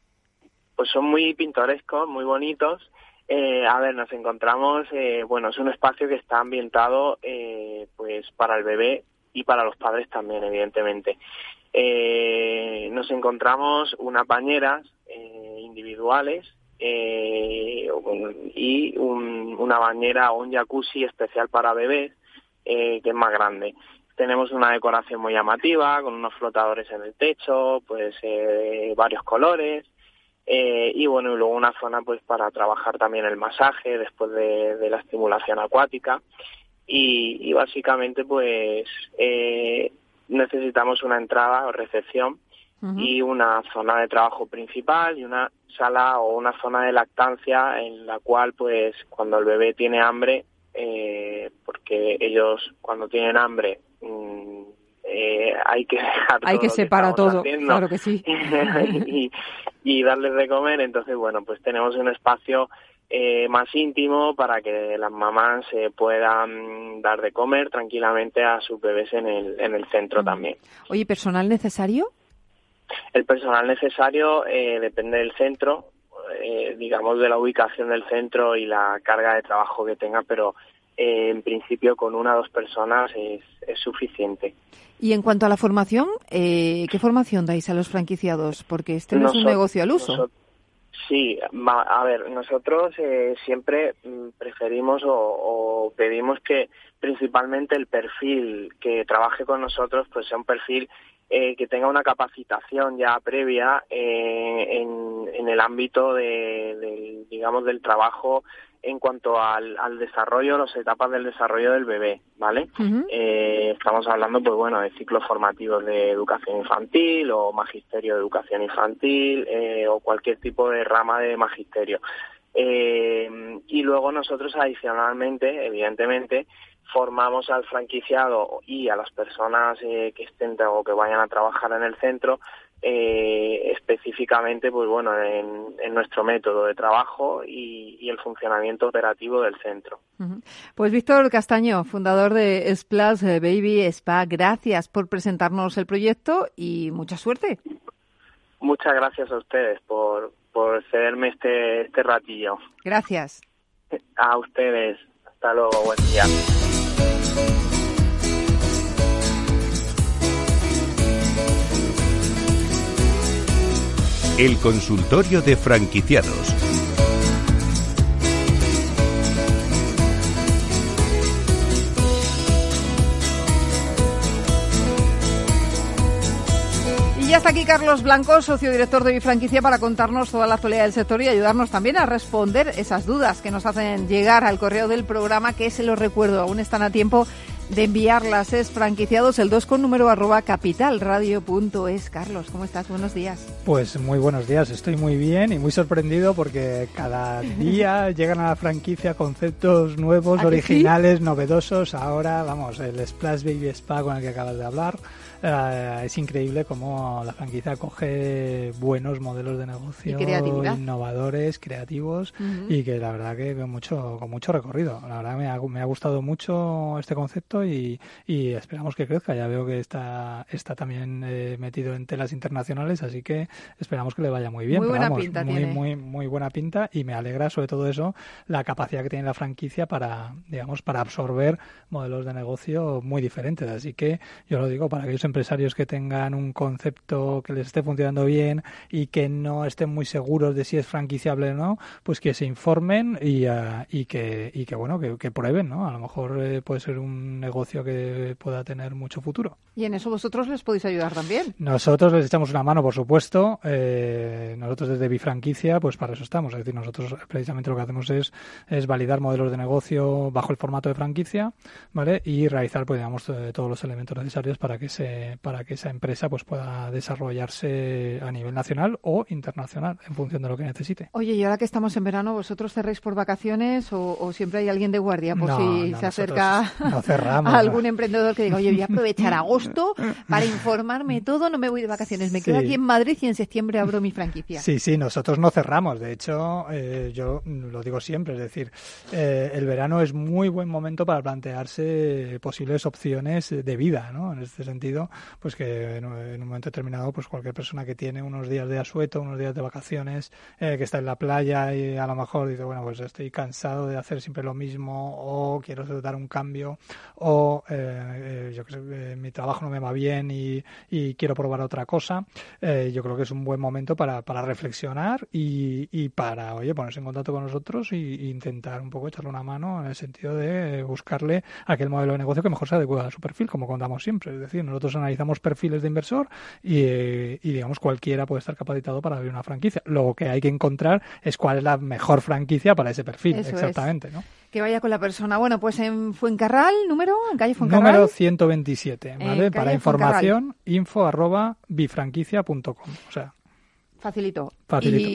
Pues son muy pintorescos, muy bonitos. Eh, a ver, nos encontramos, eh, bueno, es un espacio que está ambientado eh, pues para el bebé y para los padres también, evidentemente. Eh, nos encontramos unas bañeras eh, individuales eh, y un- una bañera o un jacuzzi especial para bebés que es más grande. Tenemos una decoración muy llamativa con unos flotadores en el techo, pues eh, varios colores eh, y bueno y luego una zona pues para trabajar también el masaje después de, de la estimulación acuática. Y, y básicamente pues eh, necesitamos una entrada o recepción y una zona de trabajo principal y una sala o una zona de lactancia en la cual pues cuando el bebé tiene hambre eh, porque ellos cuando tienen hambre mm, eh, hay que dejar Hay que separar todo, haciendo claro que sí. y, y darles de comer entonces bueno pues tenemos un espacio eh, más íntimo para que las mamás eh, puedan dar de comer tranquilamente a sus bebés en el, en el centro también. Oye, ¿personal necesario? El personal necesario eh, depende del centro, eh, digamos de la ubicación del centro y la carga de trabajo que tenga, pero eh, en principio con una o dos personas es, es suficiente. Y en cuanto a la formación, eh, ¿qué formación dais a los franquiciados? Porque este no es un negocio al uso. Sí, va- a ver, nosotros eh, siempre mm, preferimos o, o pedimos que principalmente el perfil que trabaje con nosotros pues sea un perfil eh, que tenga una capacitación ya previa eh, en, en el ámbito de, del, digamos del trabajo en cuanto al, al desarrollo, las etapas del desarrollo del bebé, ¿vale? Eh, estamos hablando, pues bueno, de ciclos formativos de educación infantil o magisterio de educación infantil eh, o cualquier tipo de rama de magisterio. Eh, y luego nosotros adicionalmente, evidentemente, formamos al franquiciado y a las personas que estén o que vayan a trabajar en el centro eh, específicamente pues bueno en, en nuestro método de trabajo y, y el funcionamiento operativo del centro. Pues Víctor Castaño, fundador de Splash Baby Spa, gracias por presentarnos el proyecto y mucha suerte. Muchas gracias a ustedes por, por cederme este, este ratillo. Gracias. A ustedes. Hasta luego. Buen día. El consultorio de franquiciados. Y ya está aquí Carlos Blanco, socio director de Bifranquicia, para contarnos toda la actualidad del sector y ayudarnos también a responder esas dudas que nos hacen llegar al correo del programa, que se los recuerdo, aún están a tiempo de enviarlas es franquiciados el 2 con número arroba capitalradio.es. Carlos, ¿cómo estás? Buenos días. Pues muy buenos días, estoy muy bien y muy sorprendido porque cada día llegan a la franquicia conceptos nuevos, originales, novedosos. Ahora, vamos, el Splash Baby Spa con el que acabas de hablar. Eh, es increíble cómo la franquicia coge buenos modelos de negocio innovadores, creativos y que la verdad que con mucho, con mucho recorrido. La verdad me ha, me ha gustado mucho este concepto y, y, esperamos que crezca. Ya veo que está, está también eh, metido en telas internacionales, así que esperamos que le vaya muy bien. Muy buena pinta muy, muy, muy buena pinta y me alegra sobre todo eso la capacidad que tiene la franquicia para, digamos, para absorber modelos de negocio muy diferentes. Así que yo lo digo para aquellos empresarios que tengan un concepto que les esté funcionando bien y que no estén muy seguros de si es franquiciable o no, pues que se informen y, uh, y que, y que bueno, que, que, prueben, ¿no? A lo mejor eh, puede ser un negocio que pueda tener mucho futuro. Y en eso vosotros les podéis ayudar también. Nosotros les echamos una mano, por supuesto. Eh, nosotros desde Bifranquicia, pues para eso estamos. Es decir, nosotros precisamente lo que hacemos es, es validar modelos de negocio bajo el formato de franquicia, ¿vale? Y realizar, pues digamos, eh, todos los elementos necesarios para que se para que esa empresa pues pueda desarrollarse a nivel nacional o internacional en función de lo que necesite. Oye, y ahora que estamos en verano, ¿vosotros cerráis por vacaciones o, siempre hay alguien de guardia por si se acerca a algún emprendedor que diga, oye, voy a aprovechar agosto para informarme todo, no me voy de vacaciones, me quedo aquí en Madrid y en septiembre abro mi franquicia? Sí, sí, nosotros no cerramos. De hecho, eh, yo lo digo siempre, es decir, eh, el verano es muy buen momento para plantearse posibles opciones de vida, ¿no? En este sentido, pues que en, un momento determinado, pues cualquier persona que tiene unos días de asueto, unos días de vacaciones, eh, que está en la playa y a lo mejor dice, bueno, pues estoy cansado de hacer siempre lo mismo o quiero dar un cambio o eh, eh, yo que sé, mi trabajo no me va bien y, quiero probar otra cosa, yo creo que es un buen momento para, reflexionar y, y, para, oye, ponerse en contacto con nosotros e intentar un poco echarle una mano en el sentido de buscarle aquel modelo de negocio que mejor se adecue a su perfil, como contamos siempre. Es decir, nosotros analizamos perfiles de inversor y, y, digamos cualquiera puede estar capacitado para abrir una franquicia. Lo que hay que encontrar es cuál es la mejor franquicia para ese perfil, exactamente, ¿no? Que vaya con la persona. Bueno, pues en Fuencarral, número, en calle Fuencarral. Número 127, ¿vale? para información, info arroba bifranquicia.com. O sea, Facilito.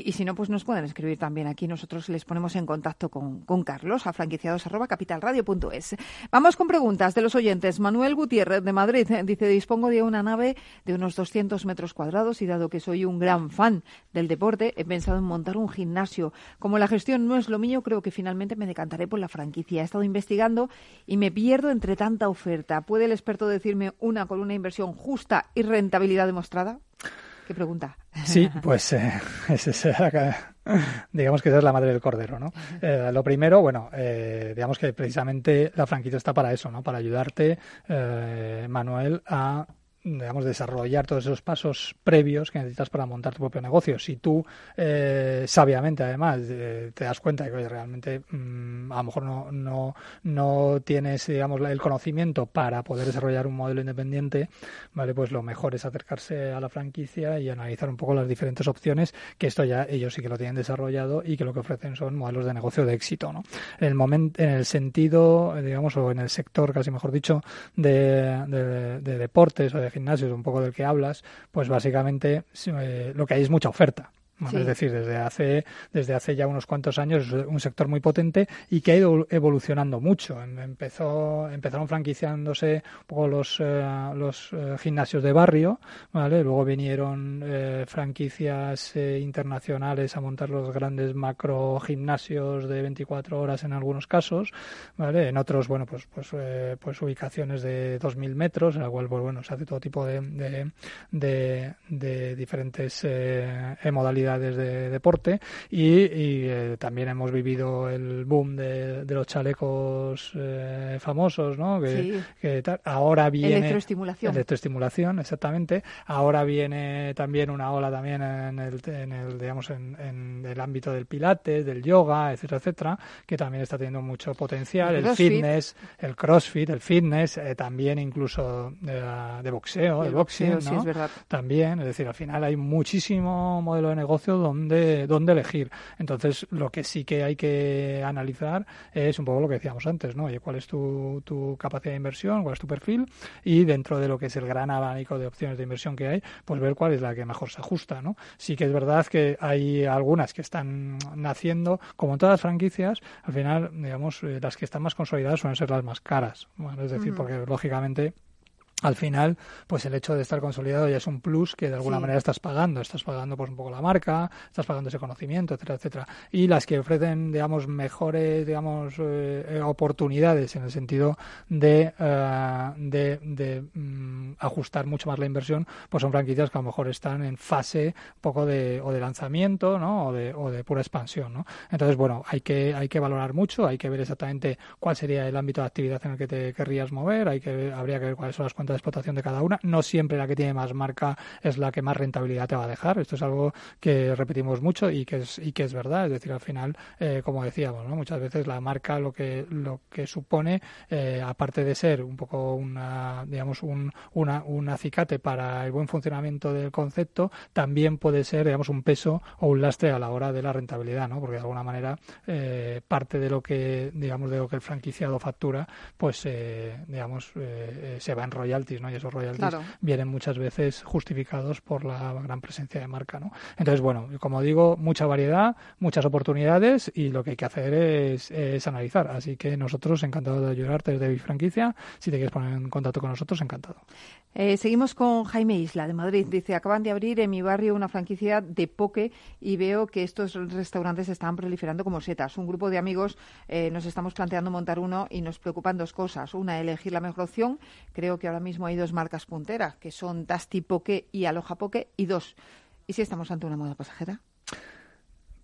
Y, si no, pues nos pueden escribir también aquí. Nosotros les ponemos en contacto con, con Carlos a franquiciados.capitalradio.es. Vamos con preguntas de los oyentes. Manuel Gutiérrez de Madrid dice, dispongo de una nave de unos 200 metros cuadrados y dado que soy un gran fan del deporte, he pensado en montar un gimnasio. Como la gestión no es lo mío, creo que finalmente me decantaré por la franquicia. He estado investigando y me pierdo entre tanta oferta. ¿Puede el experto decirme una con una inversión justa y rentabilidad demostrada? ¿Qué pregunta? Sí, pues eh, digamos que esa es la madre del cordero, ¿no? Eh, lo primero, bueno, eh, digamos que precisamente la franquicia está para eso, ¿no? Para ayudarte, Manuel, a digamos, desarrollar todos esos pasos previos que necesitas para montar tu propio negocio. Si tú, eh, sabiamente, además, te das cuenta de que realmente mm, a lo mejor no, no, no tienes, digamos, el conocimiento para poder desarrollar un modelo independiente, ¿vale? Pues lo mejor es acercarse a la franquicia y analizar un poco las diferentes opciones, que esto ya ellos sí que lo tienen desarrollado y que lo que ofrecen son modelos de negocio de éxito, ¿no? En el momento, en el sentido, digamos, o en el sector, casi mejor dicho, de, de, de deportes o de gimnasios, un poco del que hablas, pues básicamente eh, lo que hay es mucha oferta. Es decir, desde hace, desde hace ya unos cuantos años es un sector muy potente y que ha ido evolucionando mucho. Em, empezó, empezaron franquiciándose un poco los, eh, los eh, gimnasios de barrio, ¿vale? Luego vinieron eh, franquicias internacionales a montar los grandes macro gimnasios de 24 horas en algunos casos, ¿vale? En otros, bueno, pues, pues, pues ubicaciones de 2.000 metros, en la cual, pues, bueno, se hace todo tipo de, de, de, de diferentes modalidades de deporte y, eh, también hemos vivido el boom de, los chalecos eh, famosos, ¿no? Que, ahora viene electroestimulación. electroestimulación, exactamente. Ahora viene también una ola también en el, en el digamos en, el ámbito del pilates, del yoga, etcétera, etcétera, que también está teniendo mucho potencial. El, fitness, el crossfit, el fitness, eh, también incluso de, boxeo, el boxing, ¿no? es verdad. También, es decir, al final hay muchísimo modelo de negocio negocio donde, donde elegir. Entonces, lo que sí que hay que analizar es un poco lo que decíamos antes, ¿no? Oye, ¿cuál es tu, tu capacidad de inversión? ¿Cuál es tu perfil? Y dentro de lo que es el gran abanico de opciones de inversión que hay, pues ver cuál es la que mejor se ajusta, ¿no? Sí que es verdad que hay algunas que están naciendo, como en todas las franquicias, al final, digamos, eh, las que están más consolidadas suelen ser las más caras. Bueno, es decir, porque lógicamente al final, pues el hecho de estar consolidado ya es un plus que de alguna manera estás pagando. Estás pagando pues un poco la marca, estás pagando ese conocimiento, etcétera, etcétera. Y las que ofrecen, digamos, mejores, digamos, eh, oportunidades en el sentido de, eh, de, de mm, ajustar mucho más la inversión, pues son franquicias que a lo mejor están en fase un poco de, o de lanzamiento, ¿no? O de, o de pura expansión, ¿no? Entonces, bueno, hay que, hay que valorar mucho, hay que ver exactamente cuál sería el ámbito de actividad en el que te querrías mover, hay que, habría que ver cuáles son las cuentas de explotación de cada una. No siempre la que tiene más marca es la que más rentabilidad te va a dejar. Esto es algo que repetimos mucho y que es, y que es verdad. Es decir, al final, eh, como decíamos, ¿no? muchas veces la marca lo que, lo que supone, eh, aparte de ser un poco una, digamos, un, una, un acicate para el buen funcionamiento del concepto, también puede ser, digamos, un peso o un lastre a la hora de la rentabilidad, ¿no? Porque de alguna manera eh, parte de lo que, digamos, de lo que el franquiciado factura, pues, digamos, se va a enrollar y esos royalties vienen muchas veces justificados por la gran presencia de marca, ¿no? Entonces, bueno, como digo, mucha variedad, muchas oportunidades y lo que hay que hacer es, analizar. Así que nosotros encantados de ayudarte desde Bifranquicia. Si te quieres poner en contacto con nosotros, encantado. Eh, seguimos con Jaime Isla de Madrid. Dice, acaban de abrir en mi barrio una franquicia de poke y veo que estos restaurantes están proliferando como setas. Un grupo de amigos eh, nos estamos planteando montar uno y nos preocupan dos cosas. Una, elegir la mejor opción. Creo que ahora mismo hay dos marcas punteras, que son Dusty Poke y Aloha Poke. Y dos, ¿y si estamos ante una moda pasajera?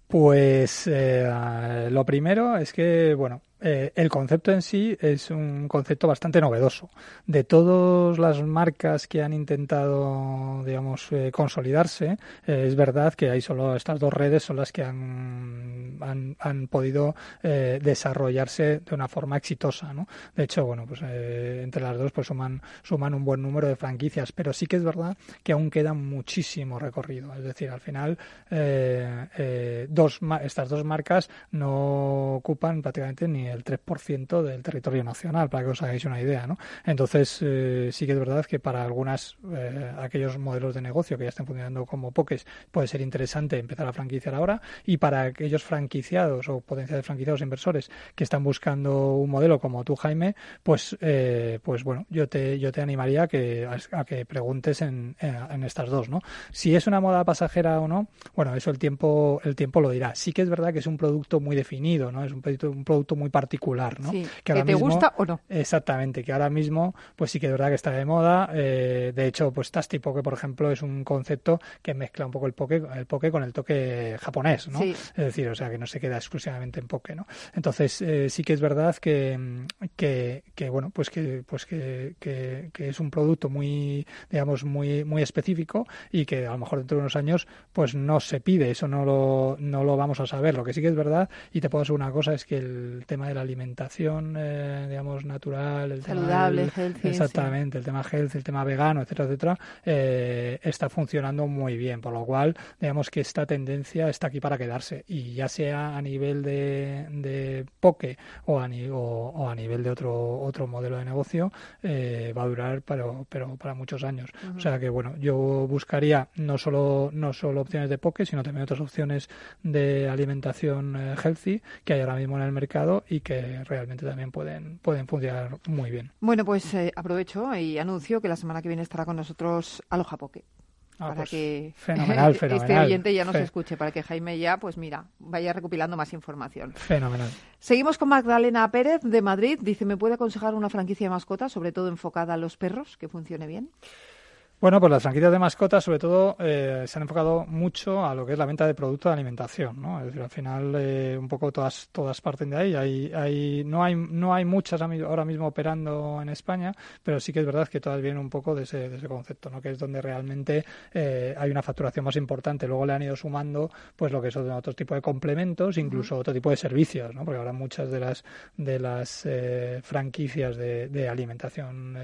Pues eh, lo primero es que, bueno, eh, el concepto en sí es un concepto bastante novedoso. De todas las marcas que han intentado, digamos, eh, consolidarse, eh, es verdad que hay solo estas dos redes son las que han, han, podido desarrollarse de una forma exitosa, ¿no? De hecho, bueno, pues entre las dos pues suman, suman un buen número de franquicias, pero sí que es verdad que aún queda muchísimo recorrido. Es decir, al final dos, estas dos marcas no ocupan prácticamente ni el 3% del territorio nacional, para que os hagáis una idea, ¿no? Entonces, eh, sí que es verdad que para algunas, eh, aquellos modelos de negocio que ya están funcionando como pokés, puede ser interesante empezar a franquiciar ahora, y para aquellos franquiciados o potenciales franquiciados inversores que están buscando un modelo como tú, Jaime, pues, eh, pues bueno, yo te, yo te animaría a que, a, que preguntes en, en, estas dos, ¿no? Si es una moda pasajera o no, bueno, eso el tiempo, el tiempo lo dirá. Sí que es verdad que es un producto muy definido, ¿no? Es un producto, un producto muy particular, ¿no? que, te gusta o no. Exactamente, que ahora mismo, pues sí que es verdad que está de moda. Eh, de hecho, pues Tasty Poke, por ejemplo, es un concepto que mezcla un poco el poke, el poke con el toque japonés, ¿no? Es decir, o sea, que no se queda exclusivamente en poke, ¿no? Entonces, eh, sí que es verdad que, que, que, bueno, pues que, pues que, que, que, es un producto muy, digamos, muy, muy específico y que a lo mejor dentro de unos años, pues no se pide, eso no lo, no lo vamos a saber. Lo que sí que es verdad, y te puedo decir una cosa, es que el tema de la alimentación, eh, digamos, natural, el saludable, tema exactamente, el tema health, el tema vegano, etcétera, etcétera, eh, está funcionando muy bien, por lo cual, digamos que esta tendencia está aquí para quedarse. Y ya sea a nivel de, de poke o a, o, a nivel de otro otro modelo de negocio, eh, va a durar, pero, pero para muchos años. O sea que, bueno, yo buscaría no solo no solo opciones de poke, sino también otras opciones de alimentación healthy que hay ahora mismo en el mercado y que realmente también pueden, pueden funcionar muy bien. Bueno, pues eh, aprovecho y anuncio que la semana que viene estará con nosotros Aloha Poke. Ah, para pues que fenomenal, este oyente ya nos escuche, para que Jaime ya, pues mira, vaya recopilando más información. Fenomenal. Seguimos con Magdalena Pérez de Madrid. Dice, ¿me puede aconsejar una franquicia de mascotas, sobre todo enfocada a los perros, que funcione bien? Bueno, pues las franquicias de mascotas, sobre todo, eh, se han enfocado mucho a lo que es la venta de productos de alimentación, ¿no? Es decir, al final, eh, un poco todas todas parten de ahí. Hay, hay, no hay no hay muchas ahora mismo operando en España, pero sí que es verdad que todas vienen un poco de ese, de ese concepto, ¿no? Que es donde realmente eh, hay una facturación más importante. Luego le han ido sumando, pues, lo que son otros tipos de complementos, incluso otro tipo de servicios, ¿no? Porque ahora muchas de las de las franquicias de, de alimentación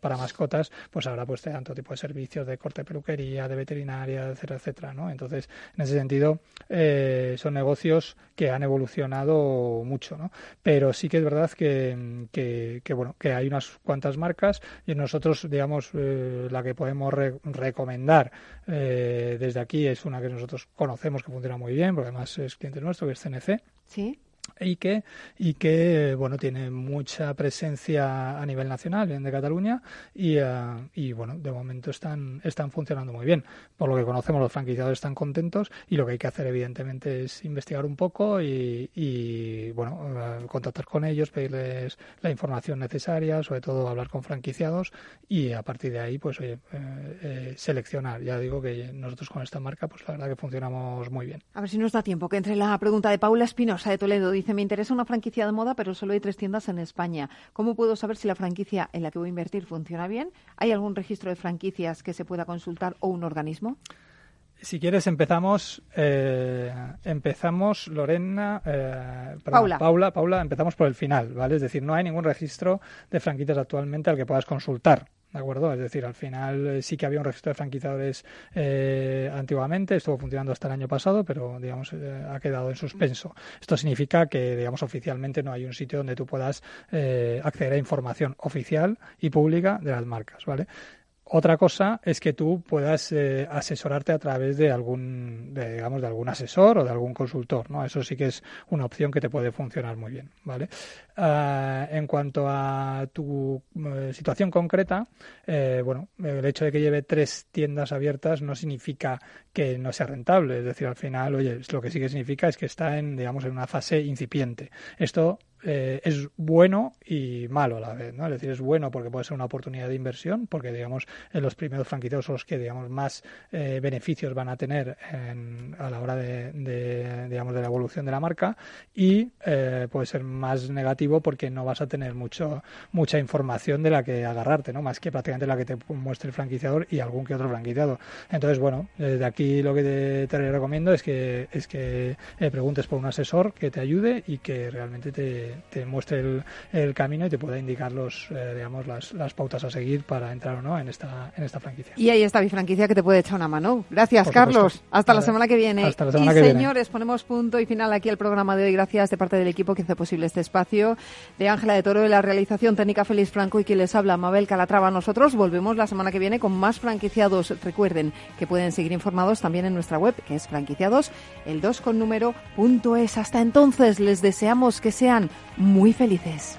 para mascotas, pues ahora pues te dan tipo de servicios de corte de peluquería, de veterinaria, etcétera, etcétera, ¿no? Entonces, en ese sentido, eh, son negocios que han evolucionado mucho, ¿no? Pero sí que es verdad que, que, bueno, que hay unas cuantas marcas y nosotros, digamos, eh, la que podemos recomendar eh, desde aquí es una que nosotros conocemos que funciona muy bien, porque además es cliente nuestro, que es CNC. Sí y que y que bueno tiene mucha presencia a nivel nacional bien de Cataluña y, eh, y bueno de momento están están funcionando muy bien. Por lo que conocemos los franquiciados están contentos y lo que hay que hacer evidentemente es investigar un poco y, y bueno eh, contactar con ellos pedirles la información necesaria sobre todo hablar con franquiciados y a partir de ahí pues oye, eh, seleccionar. Ya digo que nosotros con esta marca pues la verdad que funcionamos muy bien. A ver si nos da tiempo que entre la pregunta de Paula Espinosa de Toledo dice, me interesa una franquicia de moda, pero solo hay tres tiendas en España. ¿Cómo puedo saber si la franquicia en la que voy a invertir funciona bien? ¿Hay algún registro de franquicias que se pueda consultar o un organismo? Si quieres empezamos, eh, empezamos Lorena, eh, Paula. Paula, Paula, empezamos por el final, ¿vale? Es decir, no hay ningún registro de franquicias actualmente al que puedas consultar. ¿De acuerdo? Es decir, al final eh, sí que había un registro de franquiciadores eh, antiguamente, estuvo funcionando hasta el año pasado, pero digamos eh, ha quedado en suspenso. Esto significa que, digamos, oficialmente no hay un sitio donde tú puedas acceder a información oficial y pública de las marcas, ¿vale? Otra cosa es que tú puedas eh, asesorarte a través de algún, digamos, de algún asesor o de algún consultor, ¿no? Eso sí que es una opción que te puede funcionar muy bien, ¿vale? Ah, en cuanto a tu eh, situación concreta, eh, bueno, el hecho de que lleve tres tiendas abiertas no significa que no sea rentable, es decir, al final, oye, lo que sí que significa es que está en, digamos, en una fase incipiente. Esto eh, es bueno y malo a la vez, ¿no? Es decir, es bueno porque puede ser una oportunidad de inversión, porque digamos en los primeros franquiciados son los que digamos más eh, beneficios van a tener a la hora de, digamos de la evolución de la marca y eh, puede ser más negativo porque no vas a tener mucho mucha información de la que agarrarte, ¿no? Más que prácticamente la que te muestre el franquiciador y algún que otro franquiciado. Entonces, bueno, desde aquí lo que te, recomiendo es que es que preguntes por un asesor que te ayude y que realmente te te, muestre el, camino y te pueda indicar los, eh, digamos, las, las, pautas a seguir para entrar o no en esta, en esta franquicia. Y ahí está mi franquicia que te puede echar una mano. Gracias, Carlos. Hasta la semana que viene. Hasta la semana y que señores, ponemos punto y final aquí al programa de hoy. Gracias de parte del equipo que hace posible este espacio. De Ángela de Toro de la realización técnica Félix Franco y quien les habla, Mabel Calatrava. Nosotros volvemos la semana que viene con más franquiciados. Recuerden que pueden seguir informados también en nuestra web, que es franquiciados, el 2 con número punto es. Hasta entonces, les deseamos que sean muy felices.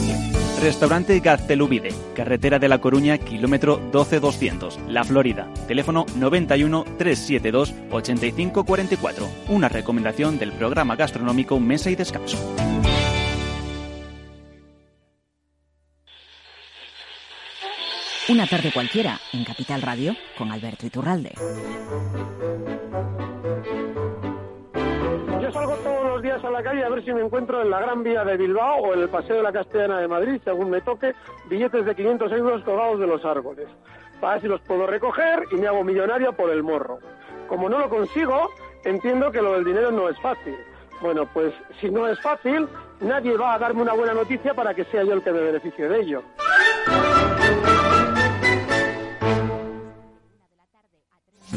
Restaurante Gaztelubide, carretera de La Coruña, kilómetro 12200, La Florida. Teléfono 91 372 8544. Una recomendación del programa gastronómico Mesa y Descanso. Una tarde cualquiera en Capital Radio con Alberto Iturralde. Calle a ver si me encuentro en la Gran Vía de Bilbao o en el Paseo de la Castellana de Madrid, según me toque, billetes de 500 euros colgados de los árboles. Para ver si los puedo recoger y me hago millonario por el morro. Como no lo consigo, entiendo que lo del dinero no es fácil. Bueno, pues si no es fácil, nadie va a darme una buena noticia para que sea yo el que me beneficie de ello.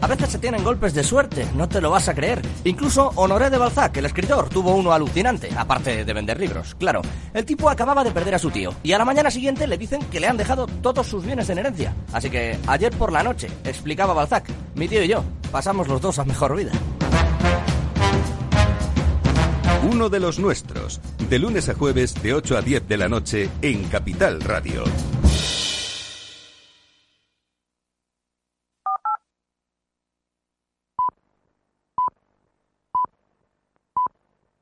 A veces se tienen golpes de suerte, no te lo vas a creer. Incluso Honoré de Balzac, el escritor, tuvo uno alucinante, aparte de vender libros, claro. El tipo acababa de perder a su tío y a la mañana siguiente le dicen que le han dejado todos sus bienes en herencia. Así que ayer por la noche, explicaba Balzac, mi tío y yo pasamos los dos a mejor vida. Uno de los nuestros, de lunes a jueves de 8 a 10 de la noche en Capital Radio.